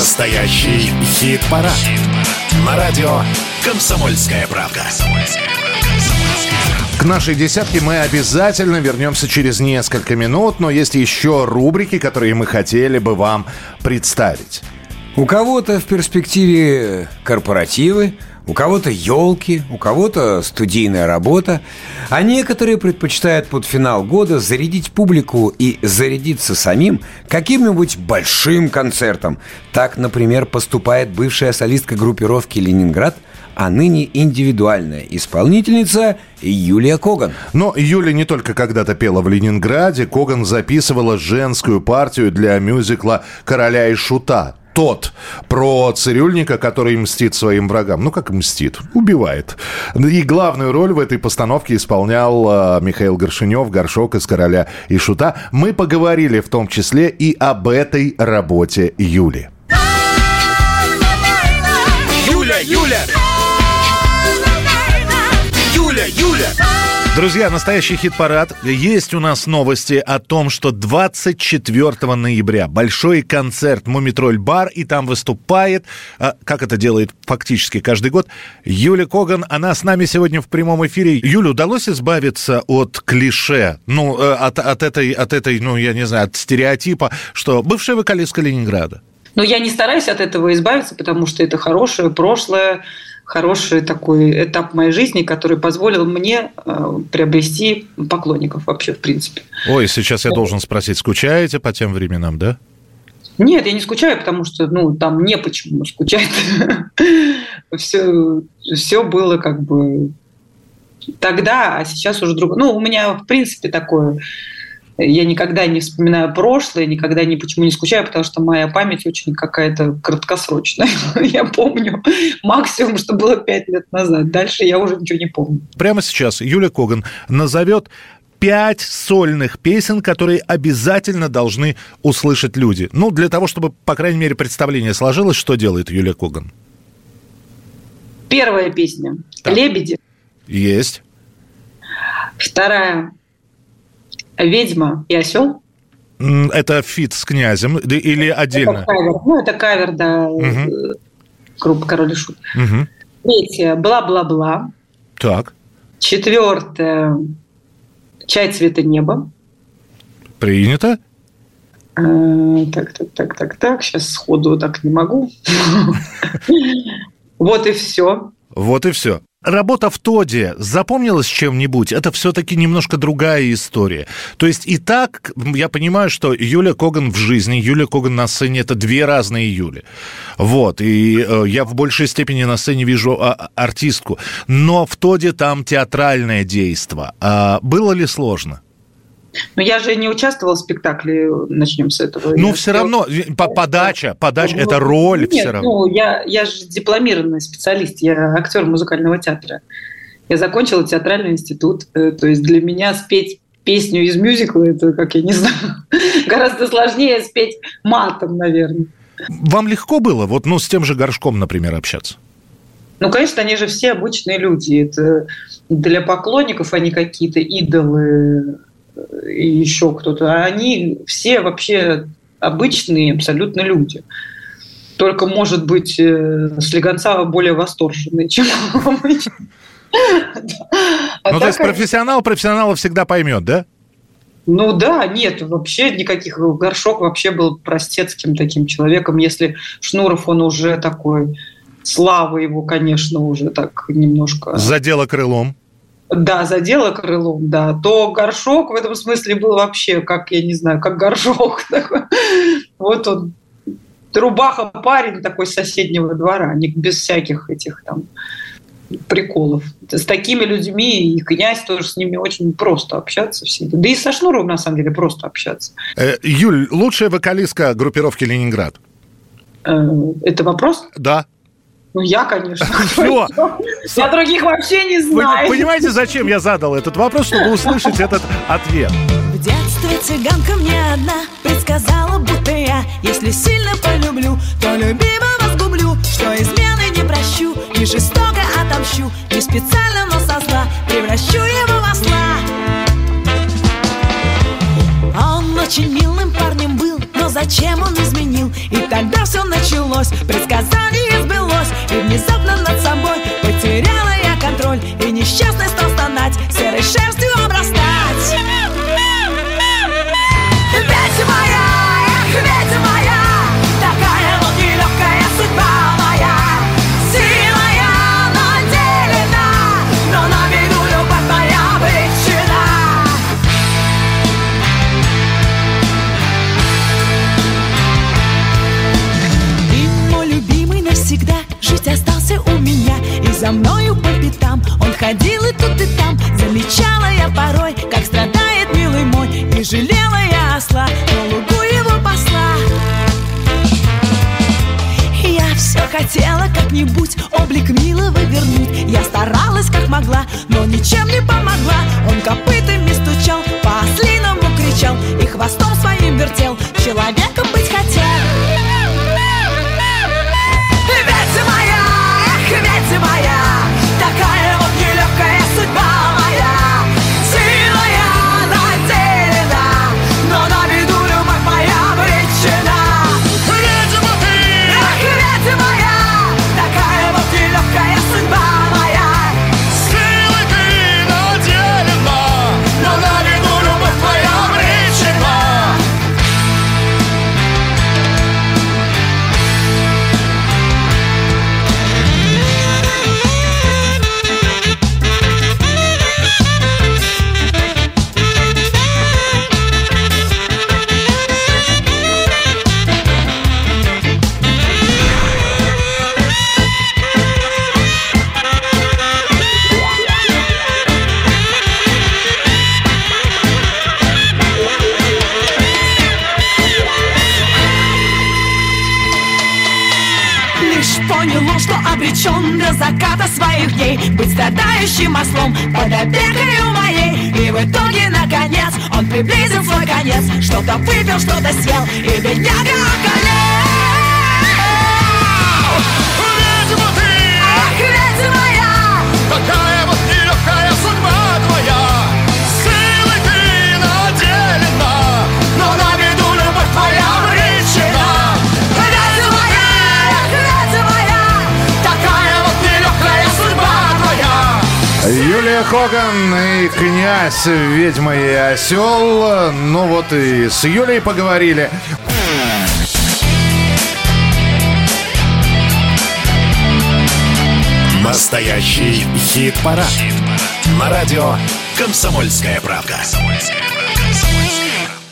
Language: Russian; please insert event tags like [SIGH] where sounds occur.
Настоящий хит-парад. На радио «Комсомольская правка». К нашей десятке мы обязательно вернемся через несколько минут, но есть еще рубрики, которые мы хотели бы вам представить. У кого-то в перспективе корпоративы, у кого-то елки, у кого-то студийная работа, а некоторые предпочитают под финал года зарядить публику и зарядиться самим каким-нибудь большим концертом. Так, например, поступает бывшая солистка группировки «Ленинград» а ныне индивидуальная исполнительница Юлия Коган. Но Юля не только когда-то пела в Ленинграде, Коган записывала женскую партию для мюзикла «Короля и шута» тот про цирюльника, который мстит своим врагам. Ну, как мстит? Убивает. И главную роль в этой постановке исполнял э, Михаил Горшинев, Горшок из «Короля и Шута». Мы поговорили в том числе и об этой работе Юли. Юля, Юля! Юля, Юля! Друзья, настоящий хит-парад. Есть у нас новости о том, что 24 ноября большой концерт «Мумитроль Бар», и там выступает, а, как это делает фактически каждый год, Юля Коган. Она с нами сегодня в прямом эфире. Юля, удалось избавиться от клише, ну, э, от, от, этой, от этой, ну, я не знаю, от стереотипа, что бывшая вокалистка Ленинграда? Но я не стараюсь от этого избавиться, потому что это хорошее прошлое, хороший такой этап моей жизни, который позволил мне э, приобрести поклонников вообще, в принципе. Ой, сейчас я должен спросить, скучаете по тем временам, да? Нет, я не скучаю, потому что ну, там не почему скучать. [LAUGHS] все, все было как бы тогда, а сейчас уже другое. Ну, у меня, в принципе, такое я никогда не вспоминаю прошлое, никогда ни почему не скучаю, потому что моя память очень какая-то краткосрочная. [LAUGHS] я помню максимум, что было пять лет назад. Дальше я уже ничего не помню. Прямо сейчас Юля Коган назовет пять сольных песен, которые обязательно должны услышать люди. Ну, для того, чтобы, по крайней мере, представление сложилось, что делает Юлия Коган? Первая песня так. «Лебеди». Есть. Вторая ведьма и осел. Это feat с князем или отдельно? Это кавер. Ну, это кавер, да, угу. группа Король и Шут. Угу. Третье «Бла-бла-бла». Так. Четвертое «Чай цвета неба». Принято. А, так, так, так, так, так. Сейчас сходу так не могу. [LAUGHS] Вот и все. Вот и все. Работа в Тоде запомнилась чем-нибудь? Это все-таки немножко другая история. То есть и так, я понимаю, что Юля Коган в жизни, Юля Коган на сцене – это две разные Юли. Вот, и э, я в большей степени на сцене вижу а, артистку. Но в Тоде там театральное действо. А было ли сложно? Но я же не участвовала в спектакле, начнем с этого. Ну, все равно, по подача, подача, ну, это роль нет, все равно. Ну, я, я же дипломированный специалист, я актер музыкального театра. Я закончила театральный институт, э, то есть для меня спеть песню из мюзикла, это, как я не знаю, [LAUGHS] гораздо сложнее спеть матом, наверное. Вам легко было, вот, ну, с тем же горшком, например, общаться? Ну, конечно, они же все обычные люди. Это для поклонников они какие-то идолы и еще кто-то, а они все вообще обычные абсолютно люди. Только, может быть, э, Слегонцава более восторженный, чем [LAUGHS] обычно. Ну, то есть профессионал профессионала всегда поймет, да? Ну да, нет, вообще никаких. Горшок вообще был простецким таким человеком. Если Шнуров, он уже такой, слава его, конечно, уже так немножко... Задела крылом да, задела крылом, да, то горшок в этом смысле был вообще, как, я не знаю, как горшок. [LAUGHS] Вот он, рубаха парень такой с соседнего двора, без всяких этих там приколов. С такими людьми и князь тоже с ними очень просто общаться все. Да и со Шнуровым, на самом деле, просто общаться. Э, Юль, лучшая вокалистка группировки «Ленинград»? Э, это вопрос? Да. Ну, я, конечно. [LAUGHS] [LAUGHS] Все. Я других вообще не знаю. Вы понимаете, зачем я задал этот вопрос, чтобы услышать этот ответ? В детстве цыганка мне одна предсказала, будто я, если сильно полюблю, то любимого сгублю, что измены не прощу, и жестоко отомщу, не специально, но со зла превращу его в осла. Он очень милым зачем он изменил? И тогда все началось, предсказание сбылось И внезапно над собой за мною по пятам. Он ходил и тут и там Замечала я порой Как страдает милый мой И жалела я осла На лугу его посла. Я все хотела как-нибудь облик милого вернуть. Я старалась как могла, но ничем не помогла. Он копытами стучал, по-ослиному кричал И хвостом Лишь понял он, что обречен до заката своих дней. Быть страдающим ослом под опекою моей. И в итоге, наконец, он приблизил свой конец. Что-то выпил, что-то съел, и бедняга околел Хоган и князь «Ведьма и осел». Ну вот и с Юлей поговорили. Настоящий хит-парад. На радио «Комсомольская правка».